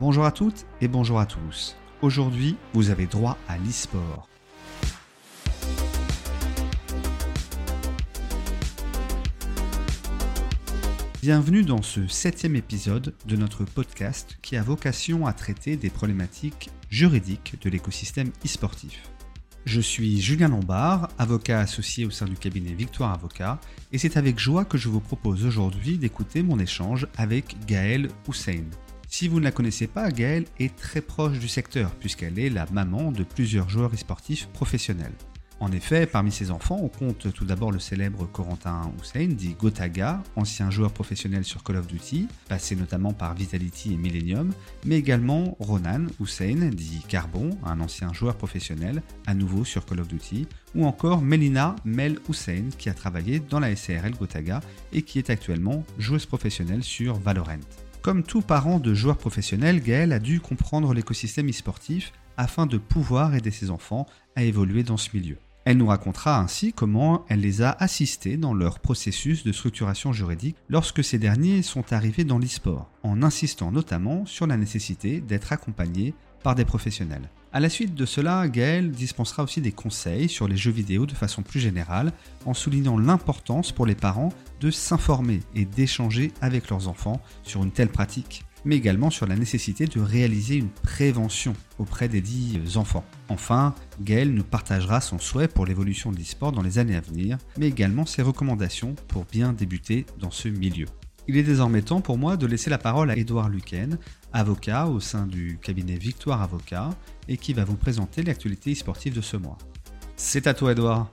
Bonjour à toutes et bonjour à tous. Aujourd'hui, vous avez droit à l'e-sport. Bienvenue dans ce septième épisode de notre podcast qui a vocation à traiter des problématiques juridiques de l'écosystème e-sportif. Je suis Julien Lombard, avocat associé au sein du cabinet Victoire Avocat, et c'est avec joie que je vous propose aujourd'hui d'écouter mon échange avec Gaël Hussein. Si vous ne la connaissez pas, Gaëlle est très proche du secteur puisqu'elle est la maman de plusieurs joueurs e-sportifs professionnels. En effet, parmi ses enfants, on compte tout d'abord le célèbre Corentin Hussein, dit Gotaga, ancien joueur professionnel sur Call of Duty, passé notamment par Vitality et Millennium, mais également Ronan Hussein, dit Carbon, un ancien joueur professionnel, à nouveau sur Call of Duty, ou encore Melina Mel Hussein, qui a travaillé dans la SRL Gotaga et qui est actuellement joueuse professionnelle sur Valorant. Comme tout parent de joueurs professionnels, Gaël a dû comprendre l'écosystème e-sportif afin de pouvoir aider ses enfants à évoluer dans ce milieu. Elle nous racontera ainsi comment elle les a assistés dans leur processus de structuration juridique lorsque ces derniers sont arrivés dans l'e-sport, en insistant notamment sur la nécessité d'être accompagnés par des professionnels. À la suite de cela, Gaël dispensera aussi des conseils sur les jeux vidéo de façon plus générale, en soulignant l'importance pour les parents de s'informer et d'échanger avec leurs enfants sur une telle pratique, mais également sur la nécessité de réaliser une prévention auprès des dits enfants. Enfin, Gaël nous partagera son souhait pour l'évolution de l'e-sport dans les années à venir, mais également ses recommandations pour bien débuter dans ce milieu. Il est désormais temps pour moi de laisser la parole à Édouard Luquen, avocat au sein du cabinet Victoire Avocat, et qui va vous présenter l'actualité sportive de ce mois. C'est à toi Édouard.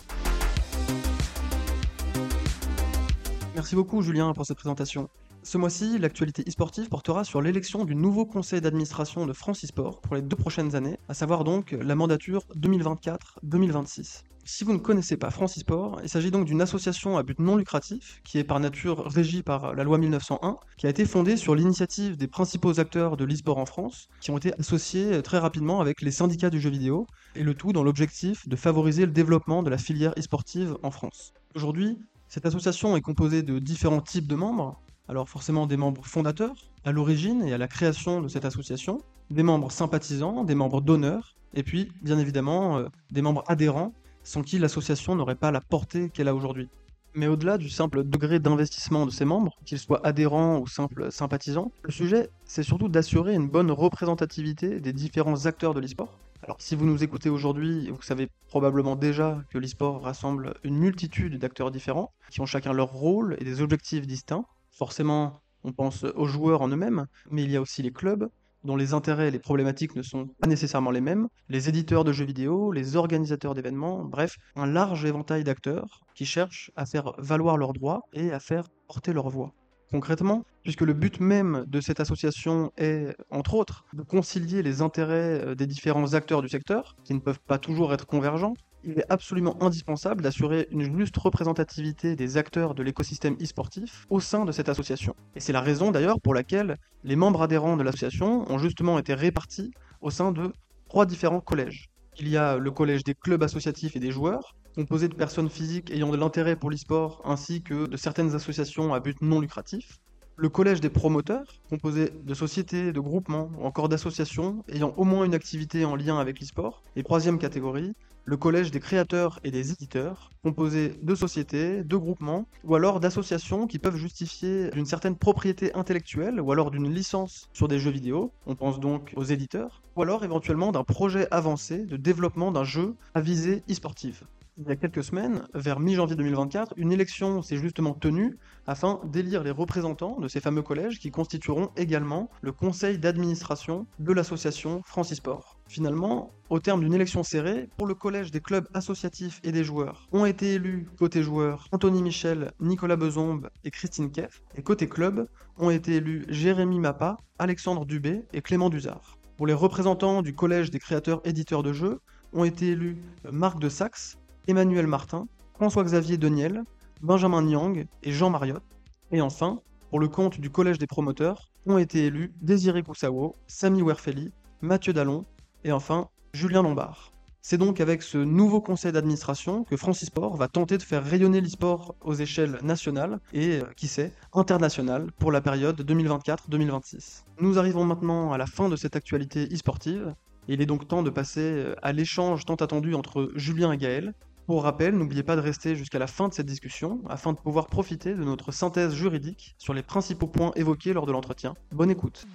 Merci beaucoup Julien pour cette présentation. Ce mois-ci, l'actualité e-sportive portera sur l'élection du nouveau conseil d'administration de France e-sport pour les deux prochaines années, à savoir donc la mandature 2024-2026. Si vous ne connaissez pas France e-sport, il s'agit donc d'une association à but non lucratif qui est par nature régie par la loi 1901, qui a été fondée sur l'initiative des principaux acteurs de l'e-sport en France, qui ont été associés très rapidement avec les syndicats du jeu vidéo, et le tout dans l'objectif de favoriser le développement de la filière e-sportive en France. Aujourd'hui, cette association est composée de différents types de membres, alors forcément des membres fondateurs, à l'origine et à la création de cette association, des membres sympathisants, des membres d'honneur, et puis bien évidemment euh, des membres adhérents, sans qui l'association n'aurait pas la portée qu'elle a aujourd'hui. Mais au-delà du simple degré d'investissement de ses membres, qu'ils soient adhérents ou simples sympathisants, le sujet, c'est surtout d'assurer une bonne représentativité des différents acteurs de l'e-sport. Alors si vous nous écoutez aujourd'hui, vous savez probablement déjà que l'e-sport rassemble une multitude d'acteurs différents, qui ont chacun leur rôle et des objectifs distincts, Forcément, on pense aux joueurs en eux-mêmes, mais il y a aussi les clubs, dont les intérêts et les problématiques ne sont pas nécessairement les mêmes, les éditeurs de jeux vidéo, les organisateurs d'événements, bref, un large éventail d'acteurs qui cherchent à faire valoir leurs droits et à faire porter leur voix. Concrètement, puisque le but même de cette association est, entre autres, de concilier les intérêts euh, des différents acteurs du secteur, qui ne peuvent pas toujours être convergents, il est absolument indispensable d'assurer une juste représentativité des acteurs de l'écosystème e-sportif au sein de cette association. Et c'est la raison d'ailleurs pour laquelle les membres adhérents de l'association ont justement été répartis au sein de trois différents collèges. Il y a le collège des clubs associatifs et des joueurs, composé de personnes physiques ayant de l'intérêt pour l'e-sport ainsi que de certaines associations à but non lucratif le collège des promoteurs, composé de sociétés, de groupements ou encore d'associations ayant au moins une activité en lien avec l'e-sport. Et troisième catégorie, le collège des créateurs et des éditeurs, composé de sociétés, de groupements ou alors d'associations qui peuvent justifier d'une certaine propriété intellectuelle ou alors d'une licence sur des jeux vidéo, on pense donc aux éditeurs, ou alors éventuellement d'un projet avancé de développement d'un jeu à visée e-sportive il y a quelques semaines, vers mi-janvier 2024, une élection s'est justement tenue afin d'élire les représentants de ces fameux collèges qui constitueront également le conseil d'administration de l'association Francisport. Finalement, au terme d'une élection serrée, pour le collège des clubs associatifs et des joueurs, ont été élus côté joueurs Anthony Michel, Nicolas Bezombe et Christine Keff, et côté club ont été élus Jérémy Mappa, Alexandre Dubé et Clément Duzard. Pour les représentants du collège des créateurs éditeurs de jeux, ont été élus Marc de Saxe, Emmanuel Martin, François-Xavier Deniel, Benjamin Niang et Jean Mariotte. Et enfin, pour le compte du Collège des promoteurs, ont été élus Désiré Koussawo, Samy Werfeli, Mathieu Dallon et enfin Julien Lombard. C'est donc avec ce nouveau conseil d'administration que Francisport va tenter de faire rayonner l'e-sport aux échelles nationales et, euh, qui sait, internationales pour la période 2024-2026. Nous arrivons maintenant à la fin de cette actualité e-sportive. Il est donc temps de passer euh, à l'échange tant attendu entre Julien et Gaël. Pour rappel, n'oubliez pas de rester jusqu'à la fin de cette discussion afin de pouvoir profiter de notre synthèse juridique sur les principaux points évoqués lors de l'entretien. Bonne écoute.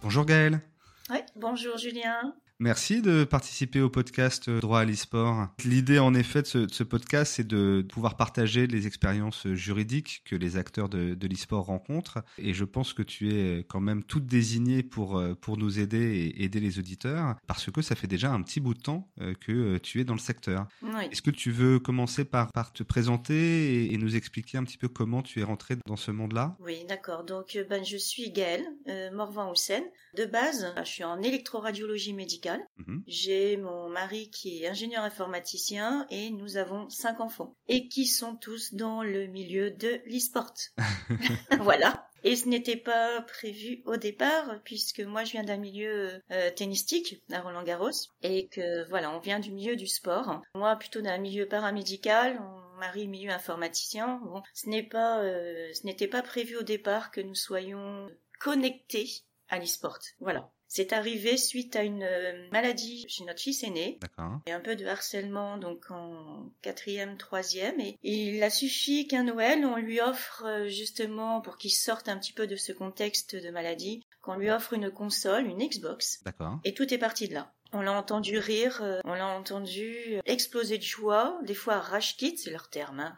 Bonjour Gaël. Oui, bonjour Julien. Merci de participer au podcast euh, Droit à l'e-sport. L'idée, en effet, de ce, podcast, c'est de pouvoir partager les expériences juridiques que les acteurs de, de l'e-sport rencontrent. Et je pense que tu es quand même toute désignée pour, euh, pour nous aider et aider les auditeurs, parce que ça fait déjà un petit bout de temps euh, que tu es dans le secteur. Oui. Est-ce que tu veux commencer par, par te présenter et, nous expliquer un petit peu comment tu es rentré dans ce monde-là? Oui, d'accord. Donc, ben, je suis Gaëlle euh, Morvan-Houssen. De base, je suis en électroradiologie médicale Mhm. J'ai mon mari qui est ingénieur informaticien et nous avons cinq enfants et qui sont tous dans le milieu de l'e-sport. voilà. Et ce n'était pas prévu au départ puisque moi je viens d'un milieu euh, tennistique à Roland Garros et que voilà, on vient du milieu du sport. Moi plutôt d'un milieu paramédical, mon mari milieu informaticien. Bon, ce n'est pas euh, ce n'était pas prévu au départ que nous soyons connectés à l'e-sport. Voilà. C'est arrivé suite à une euh, maladie chez notre fils aîné. D'accord. Et un peu de harcèlement donc en quatrième, troisième. Et il a suffi qu'un Noël, on lui offre euh, justement, pour qu'il sorte un petit peu de ce contexte de maladie, qu'on lui offre une console, une Xbox. D'accord. Et tout est parti de là. On l'a entendu rire, euh, on l'a entendu exploser de joie, des fois rage kit, c'est leur terme, hein.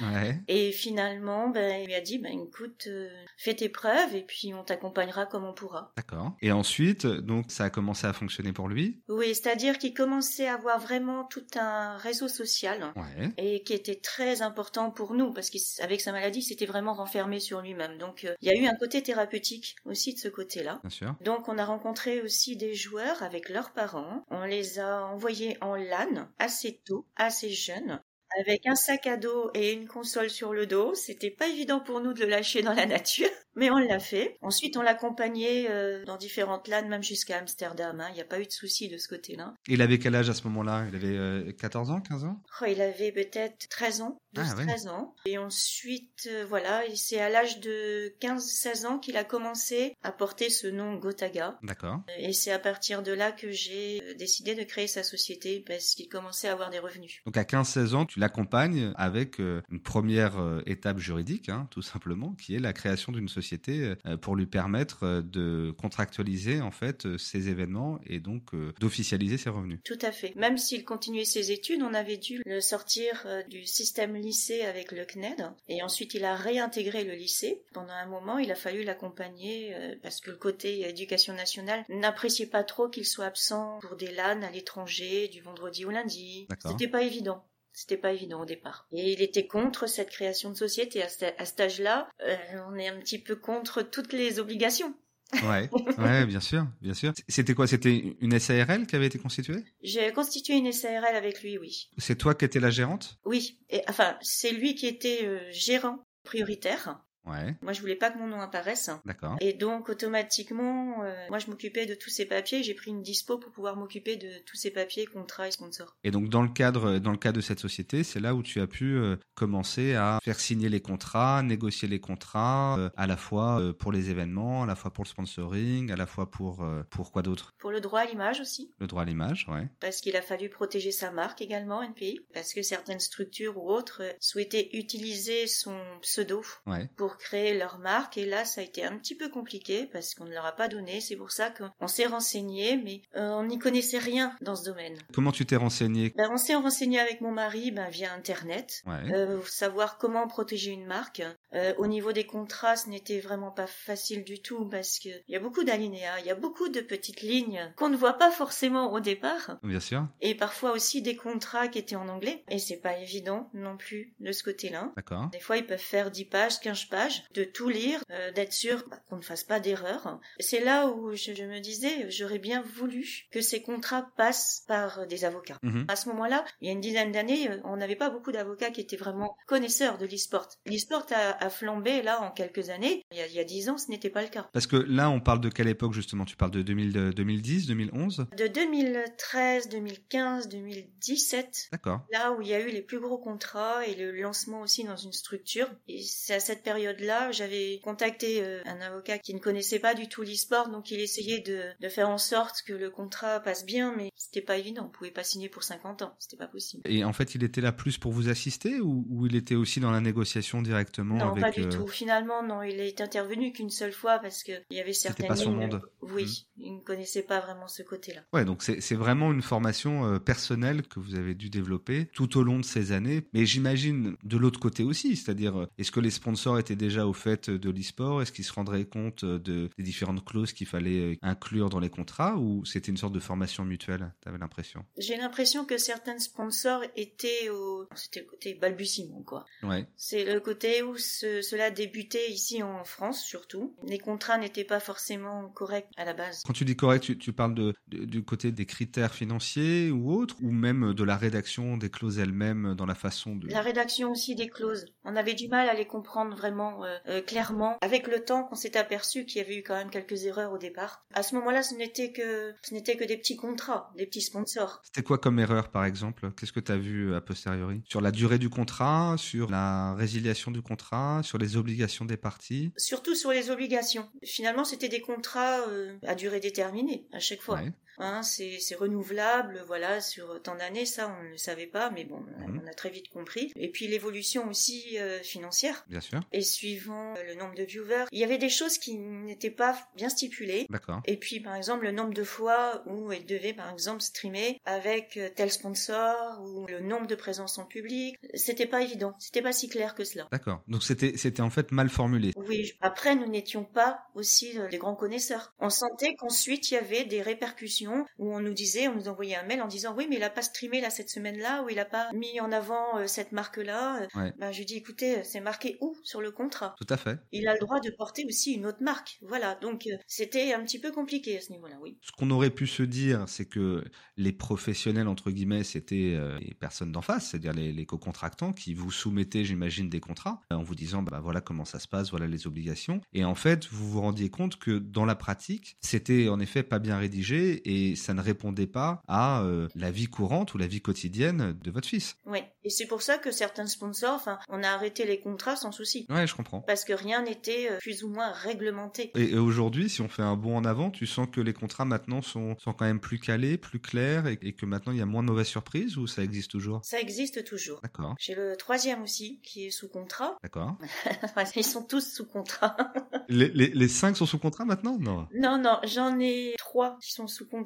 Ouais. Et finalement, ben, il lui a dit, ben, écoute, euh, fais tes preuves et puis on t'accompagnera comme on pourra. D'accord. Et ensuite, donc, ça a commencé à fonctionner pour lui? Oui, c'est-à-dire qu'il commençait à avoir vraiment tout un réseau social. Ouais. Et qui était très important pour nous, parce qu'avec sa maladie, c'était vraiment renfermé sur lui-même. Donc, euh, il y a eu un côté thérapeutique aussi de ce côté-là. Bien sûr. Donc, on a rencontré aussi des joueurs avec leurs parents. On les a envoyés en LAN assez tôt, assez jeunes. Avec un sac à dos et une console sur le dos, c'était pas évident pour nous de le lâcher dans la nature, mais on l'a fait. Ensuite, on l'accompagnait euh, dans différentes LAN, même jusqu'à Amsterdam. hein. Il n'y a pas eu de souci de ce côté-là. Il avait quel âge à ce moment-là? Il avait euh, 14 ans, 15 ans? Oh, il avait peut-être 13 ans, 12, Ah, ouais. 13 ans. Et ensuite, euh, voilà, c'est à l'âge de 15-16 ans qu'il a commencé à porter ce nom Gotaga. D'accord. Et c'est à partir de là que j'ai euh, décidé de créer sa société parce qu'il commençait à avoir des revenus. Donc à 15-16 ans, tu l'accompagnes avec euh, une première euh, étape juridique, hein, tout simplement, qui est la création d'une société euh, pour lui permettre de contractualiser en fait ses événements et donc d'officialiser ses revenus. Tout à fait. Même s'il continuait ses études, on avait dû le sortir du système lycée avec le CNED. Et ensuite, il a réintégré le lycée. Pendant un moment, il a fallu l'accompagner parce que le côté éducation nationale n'appréciait pas trop qu'il soit absent pour des LAN à l'étranger du vendredi au lundi. C'était pas évident. C'était pas évident au départ. Et il était contre cette création de société. À, ce- à cet âge-là, euh, on est un petit peu contre toutes les obligations. Ouais, ouais, bien sûr, bien sûr. C'était quoi? C'était une SARL qui avait été constituée? J'ai constitué une SARL avec lui, oui. C'est toi qui étais la gérante? Oui, et enfin, c'est lui qui était euh, gérant prioritaire. Ouais, Moi, je voulais pas que mon nom apparaisse. d'accord. Et donc, automatiquement, euh, moi, je m'occupais de tous ces papiers. J'ai pris une dispo pour pouvoir m'occuper de tous ces papiers, contrats et sponsors. Et donc dans le cadre dans le cadre de cette société, c'est là où tu as pu euh, commencer à faire signer les contrats, négocier les contrats, euh, à la fois pour les événements, à la fois pour le sponsoring, à la fois pour pour quoi d'autre? Pour le droit à l'image aussi, Le droit à l'image, ouais. parce qu'il a fallu protéger sa marque également, NPI, parce que certaines structures ou autres souhaitaient utiliser son pseudo Ouais. pour créer leur marque. Et là ça a été un petit peu compliqué parce qu'on ne leur a pas donné. C'est pour ça qu'on s'est renseigné mais euh, on n'y connaissait rien dans ce domaine. Comment tu t'es renseigné? Ben, on s'est renseigné avec mon mari ben, via internet Ouais. euh, savoir comment protéger une marque. Euh, au niveau des contrats ce n'était vraiment pas facile du tout parce que il y a beaucoup d'alinéas il y a beaucoup de petites lignes qu'on ne voit pas forcément au départ. Bien sûr. et parfois aussi des contrats qui étaient en anglais. Et c'est pas évident non plus de ce côté-là. D'accord. des fois, ils peuvent faire 10 pages, 15 pages, de tout lire, euh, d'être sûr bah, qu'on ne fasse pas d'erreur. C'est là où je, me disais, j'aurais bien voulu que ces contrats passent par des avocats. Mhm. À ce moment-là, il y a une dizaine d'années, euh, on n'avait pas beaucoup d'avocats qui étaient vraiment connaisseurs de l'e-sport. L'e-sport a, flambé là en quelques années. Il y a dix ans, ce n'était pas le cas. Parce que là, on parle de quelle époque justement? Tu parles de 2010, 2011 De 2013, 2015, 2017. D'accord. Là où il y a eu les plus gros contrats et le lancement aussi dans une structure. Et c'est à cette période-là, j'avais contacté euh, un avocat qui ne connaissait pas du tout l'e-sport, donc il essayait de, de, faire en sorte que le contrat passe bien, mais c'était pas évident. On pouvait pas signer pour 50 ans, c'était pas possible. Et en fait, il était là plus pour vous assister ou, ou il était aussi dans la négociation directement Non, avec, pas du euh, tout. Finalement, non, il est intervenu qu'une seule fois parce que il y avait certaines pas son monde. Oui, mmh. il ne connaissait pas vraiment ce côté-là. Ouais, donc c'est vraiment une formation euh, personnelle que vous avez dû développer tout au long de ces années. Mais j'imagine de l'autre côté aussi, c'est-à-dire est-ce que les sponsors étaient déjà au fait de l'e-sport? Est-ce qu'ils se rendraient compte de, des différentes clauses qu'il fallait euh, inclure dans les contrats ou c'était une sorte de formation mutuelle Tu avais l'impression? J'ai l'impression que certains sponsors étaient au. C'était le côté balbutiement, quoi. Ouais. C'est le côté où cela débutait ici en France, surtout. Les contrats n'étaient pas forcément corrects à la base. Quand tu dis correct, tu, parles de, du côté des critères financiers ou autres, ou même de la rédaction des clauses elles-mêmes dans la façon de... La rédaction aussi des clauses. On avait du mal à les comprendre vraiment euh, euh, clairement. Avec le temps, on s'est aperçu qu'il y avait eu quand même quelques erreurs au départ. À ce moment-là, ce n'était que ce n'était que des petits contrats, des petits sponsors. C'était quoi comme erreur, par exemple? Qu'est-ce que tu as vu a posteriori? Sur la durée du contrat, sur la résiliation du contrat, sur les obligations des parties? Surtout sur les obligations. Finalement, c'était des contrats euh, à durée déterminée à chaque fois. Hein, c'est renouvelable, voilà, sur tant d'années, ça on ne le savait pas, mais bon, mhm. on a très vite compris. Et puis l'évolution aussi euh, financière. Bien sûr. Et suivant euh, le nombre de viewers, il y avait des choses qui n'étaient pas bien stipulées. D'accord. Et puis par exemple le nombre de fois où elle devait par exemple streamer avec euh, tel sponsor ou le nombre de présences en public, c'était pas évident, c'était pas si clair que cela. D'accord. Donc c'était c'était en fait mal formulé. Oui. Après nous n'étions pas aussi des grands connaisseurs. On sentait qu'ensuite il y avait des répercussions où on nous disait, on nous envoyait un mail en disant oui mais il a pas streamé là cette semaine-là ou il a pas mis en avant euh, cette marque-là. Ben, je dis écoutez c'est marqué où sur le contrat? Tout à fait. Il a le droit de porter aussi une autre marque. Voilà donc euh, c'était un petit peu compliqué à ce niveau-là oui. Ce qu'on aurait pu se dire c'est que les professionnels entre guillemets c'était euh, les personnes d'en face, c'est-à-dire les, co-contractants qui vous soumettaient j'imagine des contrats en vous disant bah voilà comment ça se passe, voilà les obligations et en fait vous vous rendiez compte que dans la pratique c'était en effet pas bien rédigé et et ça ne répondait pas à euh, la vie courante ou la vie quotidienne de votre fils. Oui, et c'est pour ça que certains sponsors, enfin, on a arrêté les contrats sans souci. Ouais, je comprends. Parce que rien n'était euh, plus ou moins réglementé. Et, aujourd'hui, si on fait un bond en avant, tu sens que les contrats maintenant sont, sont quand même plus calés, plus clairs et, que maintenant il y a moins de mauvaises surprises ou ça existe toujours? Ça existe toujours. D'accord. J'ai le troisième aussi qui est sous contrat. D'accord. Ils sont tous sous contrat. les, les, les cinq sont sous contrat maintenant? Non. Non, non, j'en ai trois qui sont sous contrat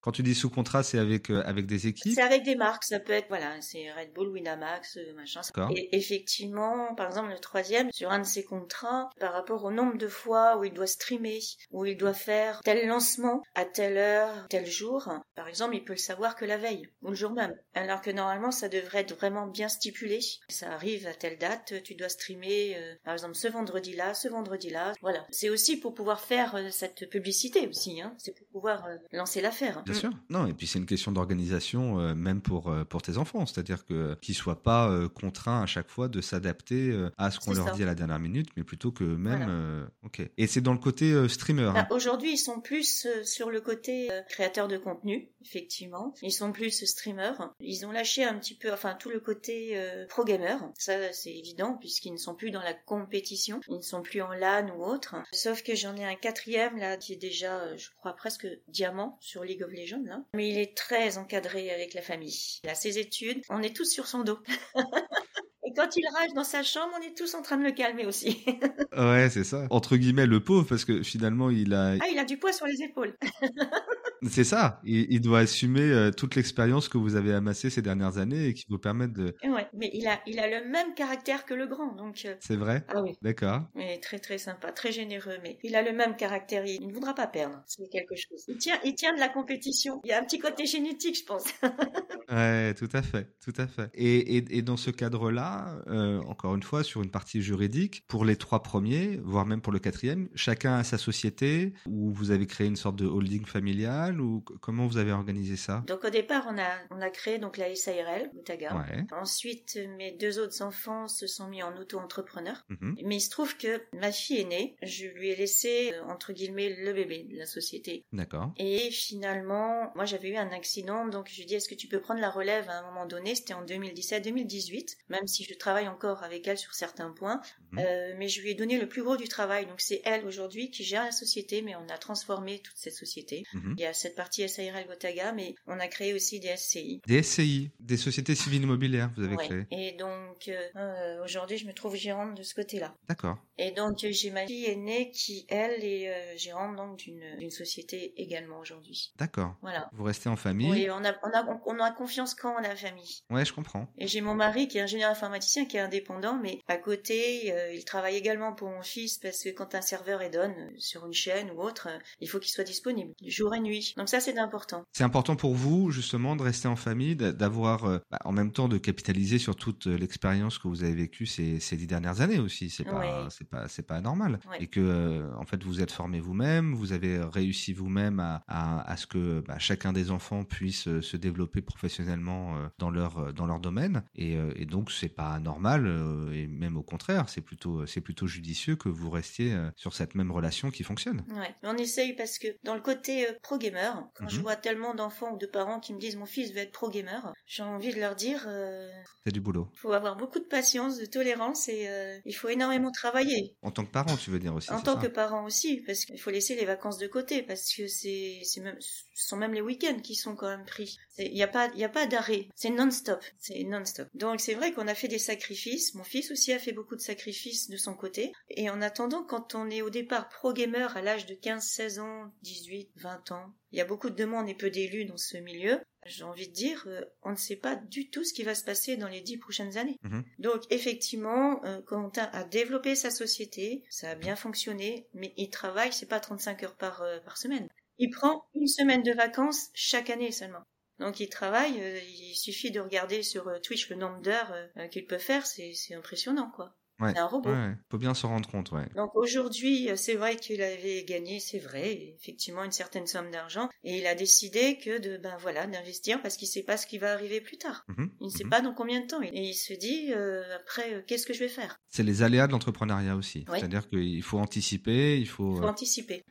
quand tu dis sous contrat, c'est avec euh, avec des équipes? C'est avec des marques, ça peut être voilà, c'est Red Bull, Winamax, euh, machin. Et effectivement, par exemple le troisième, sur un de ces contrats, par rapport au nombre de fois où il doit streamer, où il doit faire tel lancement à telle heure, tel jour, par exemple, il peut le savoir que la veille ou le jour même. Alors que normalement, ça devrait être vraiment bien stipulé. Ça arrive à telle date, tu dois streamer, euh, par exemple ce vendredi-là, ce vendredi-là. Voilà. C'est aussi pour pouvoir faire cette publicité aussi. Hein. C'est pour pouvoir lancer l'affaire. Bien mm. sûr. Non, et puis c'est une question d'organisation euh, même pour euh, pour tes enfants, c'est-à-dire que qu'ils soient pas euh, contraints à chaque fois de s'adapter à ce qu'on leur dit à la dernière minute, mais plutôt que même. ok. Et c'est dans le côté streamer. Bah, hein. Aujourd'hui, ils sont plus sur le côté créateur de contenu, effectivement. Ils sont plus streamers. Ils ont lâché un petit peu, enfin tout le côté pro gamer. Ça, c'est évident puisqu'ils ne sont plus dans la compétition. Ils ne sont plus en LAN ou autre. Sauf que j'en ai un quatrième là qui est déjà, je crois presque diamant sur League of Legends, là. Mais il est très encadré avec la famille. Il a ses études, on est tous sur son dos. Et quand il rage dans sa chambre, on est tous en train de le calmer aussi. ouais, c'est ça. Entre guillemets, le pauvre, parce que finalement, il a... Ah, il a du poids sur les épaules. C'est ça. Il, doit assumer euh, toute l'expérience que vous avez amassée ces dernières années et qui vous permettent de. Ouais, mais il a, il a le même caractère que le grand, donc. Euh, C'est vrai? Ah oui. D'accord. Mais très très sympa, très généreux, mais il a le même caractère. Il ne voudra pas perdre. C'est quelque chose. Il tient, il tient de la compétition. Il y a un petit côté génétique, je pense. ouais, tout à fait, tout à fait. Et, et, et dans ce cadre-là, euh, encore une fois, sur une partie juridique, pour les trois premiers, voire même pour le quatrième, chacun a sa société ou vous avez créé une sorte de holding familial ou comment vous avez organisé ça? Donc au départ, on a, on a créé donc la SARL, Boutaga. Ensuite, mes deux autres enfants se sont mis en auto-entrepreneur. Mhm. Mais il se trouve que ma fille est née, je lui ai laissé, euh, entre guillemets, le bébé de la société. D'accord. Et finalement, moi j'avais eu un accident, donc je lui ai dit, est-ce que tu peux prendre la relève à un moment donné? C'était en 2017-2018, même si je travaille encore avec elle sur certains points. Mhm. Euh, mais je lui ai donné le plus gros du travail. Donc c'est elle aujourd'hui qui gère la société, mais on a transformé toute cette société. Il y a cette partie SARL Gotaga, mais on a créé aussi des SCI. Des SCI, des sociétés civiles immobilières, vous avez créé. Et donc euh, euh, aujourd'hui, je me trouve gérante de ce côté-là. D'accord. Et donc j'ai ma fille aînée qui, elle, est gérante donc d'une société également aujourd'hui. D'accord. Voilà. Vous restez en famille. Oui, on a, on a, on a confiance quand on a famille. Ouais, je comprends. Et j'ai mon mari qui est ingénieur informaticien, qui est indépendant, mais à côté, il travaille également pour mon fils parce que quand un serveur est donne sur une chaîne ou autre, il faut qu'il soit disponible jour et nuit. Donc ça, c'est important. C'est important pour vous, justement, de rester en famille, d'avoir, euh, bah, en même temps, de capitaliser sur toute euh, l'expérience que vous avez vécue ces, ces dix dernières années aussi. C'est pas, c'est pas, c'est pas normal. Et que, euh, en fait, vous êtes formé vous-même, vous avez réussi vous-même à, à, ce que bah, chacun des enfants puisse se développer professionnellement dans leur, dans leur domaine. Et, et donc, c'est pas normal, et même au contraire, c'est plutôt, c'est plutôt judicieux que vous restiez sur cette même relation qui fonctionne. Ouais, on essaye parce que dans le côté euh, pro gamer, quand je mhm. vois tellement d'enfants ou de parents qui me disent mon fils veut être pro gamer, j'ai envie de leur dire euh, c'est du boulot. Il faut avoir beaucoup de patience, de tolérance et euh, il faut énormément travailler. En tant que parent, tu veux dire aussi. En tant que parent aussi, parce qu'il faut laisser les vacances de côté parce que c'est même ce sont même les week-ends qui sont quand même pris. Il n'y a pas il a pas d'arrêt, c'est non-stop, c'est non-stop. Donc c'est vrai qu'on a fait des sacrifices. Mon fils aussi a fait beaucoup de sacrifices de son côté et en attendant quand on est au départ pro gamer à l'âge de 15, 16 ans, 18, 20 ans. Il y a beaucoup de demandes et peu d'élus dans ce milieu. J'ai envie de dire, euh, on ne sait pas du tout ce qui va se passer dans les dix prochaines années. Mhm. Donc effectivement, euh, Quentin a développé sa société, ça a bien fonctionné, mais il travaille, c'est pas 35 heures par, euh, par semaine. Il prend une semaine de vacances chaque année seulement. Donc il travaille, il suffit de regarder sur Twitch le nombre d'heures qu'il peut faire, c'est impressionnant quoi. C'est un robot. Ouais, faut bien se rendre compte, ouais. Donc aujourd'hui, c'est vrai qu'il avait gagné, c'est vrai, effectivement une certaine somme d'argent, et il a décidé que de, ben voilà, d'investir parce qu'il sait pas ce qui va arriver plus tard. Mhm, il ne sait mhm. pas dans combien de temps. Et il se dit euh, après, euh, qu'est-ce que je vais faire? C'est les aléas de l'entrepreneuriat aussi. C'est-à-dire qu'il faut anticiper, il faut. Il faut euh, anticiper.